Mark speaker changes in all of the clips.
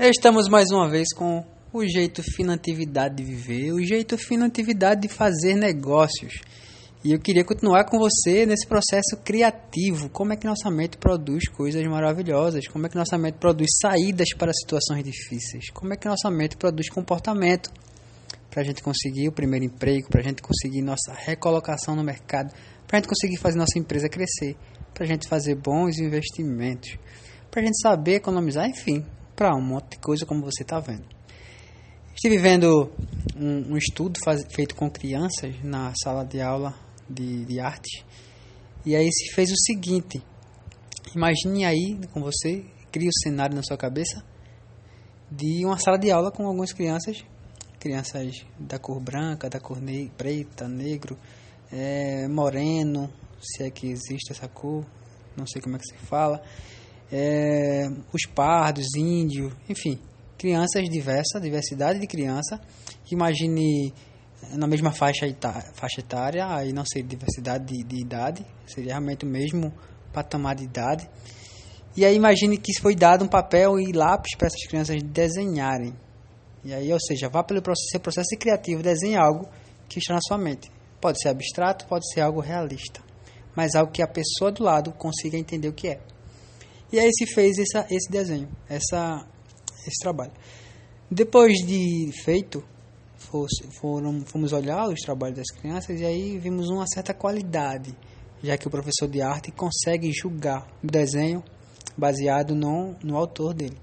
Speaker 1: Estamos mais uma vez com o jeito finatividade de viver, o jeito finatividade de fazer negócios. E eu queria continuar com você nesse processo criativo. Como é que nossa mente produz coisas maravilhosas? Como é que nossa mente produz saídas para situações difíceis? Como é que nossa mente produz comportamento para a gente conseguir o primeiro emprego, para a gente conseguir nossa recolocação no mercado, para a gente conseguir fazer nossa empresa crescer, para a gente fazer bons investimentos, para a gente saber economizar, enfim, para um monte de coisa, como você está vendo. Estive vendo um, um estudo faz, feito com crianças na sala de aula de, de arte, e aí se fez o seguinte: imagine aí com você, cria o cenário na sua cabeça de uma sala de aula com algumas crianças, crianças da cor branca, da cor ne preta, negro, é, moreno, se é que existe essa cor, não sei como é que se fala é, os pardos, índios, enfim, crianças diversas, diversidade de criança. Imagine na mesma faixa, faixa etária, aí não seria diversidade de, de idade, seria realmente o mesmo patamar de idade. E aí imagine que foi dado um papel e lápis para essas crianças desenharem. E aí, ou seja, vá pelo processo, processo criativo, desenhe algo que está na sua mente. Pode ser abstrato, pode ser algo realista, mas algo que a pessoa do lado consiga entender o que é. E aí se fez essa, esse desenho, essa, esse trabalho. Depois de feito, foram, fomos olhar os trabalhos das crianças e aí vimos uma certa qualidade, já que o professor de arte consegue julgar o desenho baseado no, no autor dele.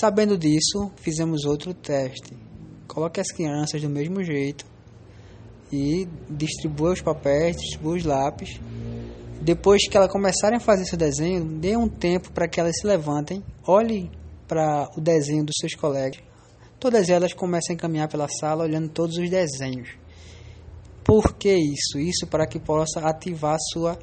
Speaker 1: Sabendo disso, fizemos outro teste. Coloque as crianças do mesmo jeito e distribua os papéis, distribua os lápis depois que elas começarem a fazer seu desenho, dê um tempo para que elas se levantem, olhem para o desenho dos seus colegas. Todas elas começam a caminhar pela sala olhando todos os desenhos. Por que isso? Isso para que possa ativar sua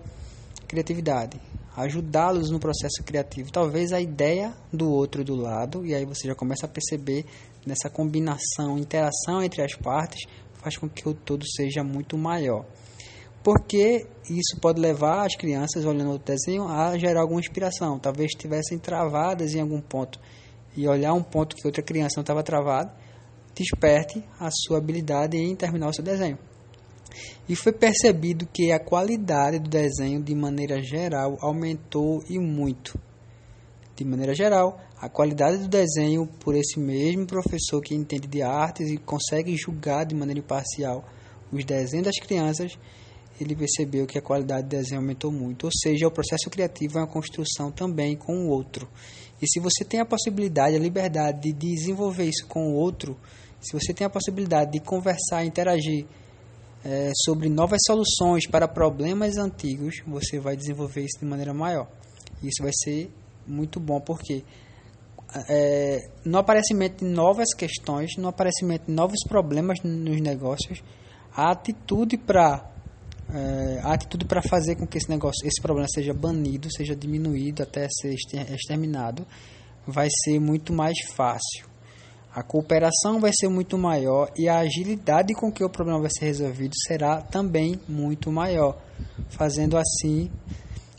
Speaker 1: criatividade, ajudá-los no processo criativo. Talvez a ideia do outro do lado, e aí você já começa a perceber nessa combinação, interação entre as partes, faz com que o todo seja muito maior porque isso pode levar as crianças, olhando o desenho, a gerar alguma inspiração. Talvez estivessem travadas em algum ponto e olhar um ponto que outra criança não estava travada, desperte a sua habilidade em terminar o seu desenho. E foi percebido que a qualidade do desenho, de maneira geral, aumentou e muito. De maneira geral, a qualidade do desenho, por esse mesmo professor que entende de artes e consegue julgar de maneira imparcial os desenhos das crianças, ele percebeu que a qualidade do desenho aumentou muito. Ou seja, o processo criativo é uma construção também com o outro. E se você tem a possibilidade, a liberdade de desenvolver isso com o outro, se você tem a possibilidade de conversar, interagir é, sobre novas soluções para problemas antigos, você vai desenvolver isso de maneira maior. Isso vai ser muito bom porque é, no aparecimento de novas questões, no aparecimento de novos problemas nos negócios, a atitude para é, atitude para fazer com que esse negócio, esse problema seja banido, seja diminuído até ser exterminado, vai ser muito mais fácil. A cooperação vai ser muito maior e a agilidade com que o problema vai ser resolvido será também muito maior, fazendo assim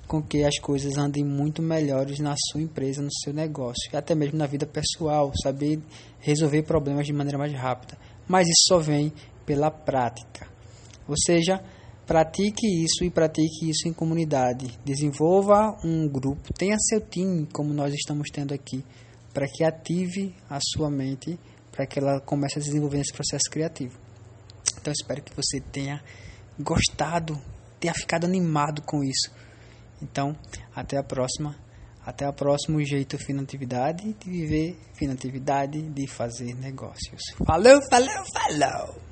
Speaker 1: com que as coisas andem muito melhores na sua empresa, no seu negócio, e até mesmo na vida pessoal, saber resolver problemas de maneira mais rápida. Mas isso só vem pela prática. Ou seja, Pratique isso e pratique isso em comunidade. Desenvolva um grupo, tenha seu time, como nós estamos tendo aqui, para que ative a sua mente, para que ela comece a desenvolver esse processo criativo. Então, espero que você tenha gostado, tenha ficado animado com isso. Então, até a próxima. Até o próximo jeito finatividade de viver, finatividade de fazer negócios. Falou, falou, falou!